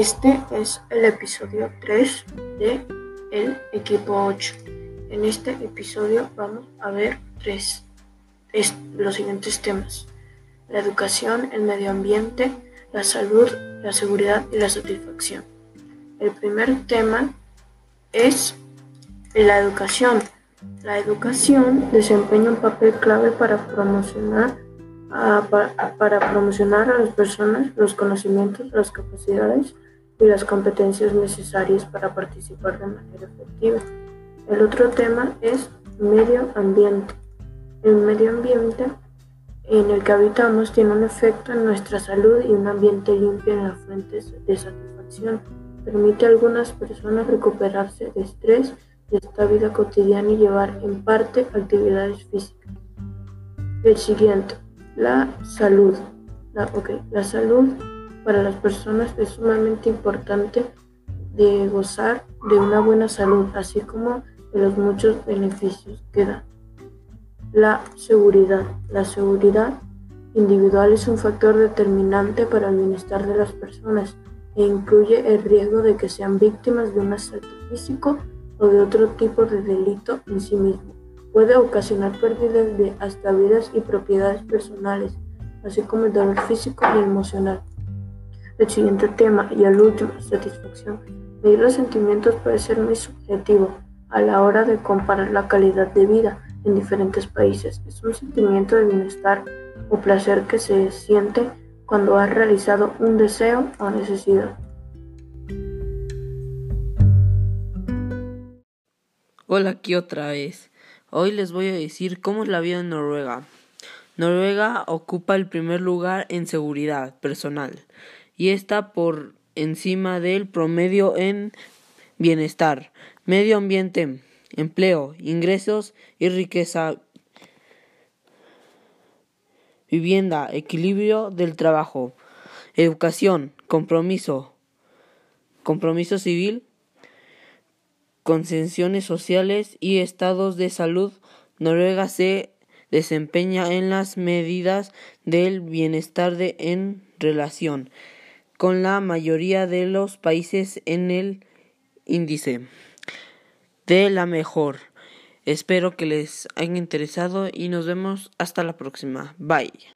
Este es el episodio 3 de El Equipo 8. En este episodio vamos a ver tres los siguientes temas. La educación, el medio ambiente, la salud, la seguridad y la satisfacción. El primer tema es la educación. La educación desempeña un papel clave para promocionar para, promocionar a las personas los conocimientos, las capacidades y las competencias necesarias para participar de manera efectiva. El otro tema es medio ambiente. El medio ambiente en el que habitamos tiene un efecto en nuestra salud y un ambiente limpio en las fuentes de satisfacción. Permite a algunas personas recuperarse de estrés de esta vida cotidiana y llevar en parte actividades físicas. El siguiente, la salud. La, la salud para las personas es sumamente importante gozar de una buena salud, así como de los muchos beneficios que da. La seguridad. La seguridad individual es un factor determinante para el bienestar de las personas e incluye el riesgo de que sean víctimas de un asalto físico o de otro tipo de delito en sí mismo. Puede ocasionar pérdidas de hasta vidas y propiedades personales, así como el dolor físico y emocional. El siguiente tema y el último, satisfacción. Medir los sentimientos puede ser muy subjetivo a la hora de comparar la calidad de vida en diferentes países. Es un sentimiento de bienestar o placer que se siente cuando has realizado un deseo o necesidad. Hola, aquí otra vez. Hoy les voy a decir cómo es la vida en Noruega. Noruega ocupa el primer lugar en seguridad personal y está por encima del promedio en bienestar, medio ambiente, empleo, ingresos y riqueza, vivienda, equilibrio del trabajo, educación, compromiso, compromiso civil, concesiones sociales y estados de salud, Noruega se desempeña en las medidas del bienestar de, en relación con la mayoría de los países en el índice de la mejor. Espero que les haya interesado y nos vemos hasta la próxima. Bye.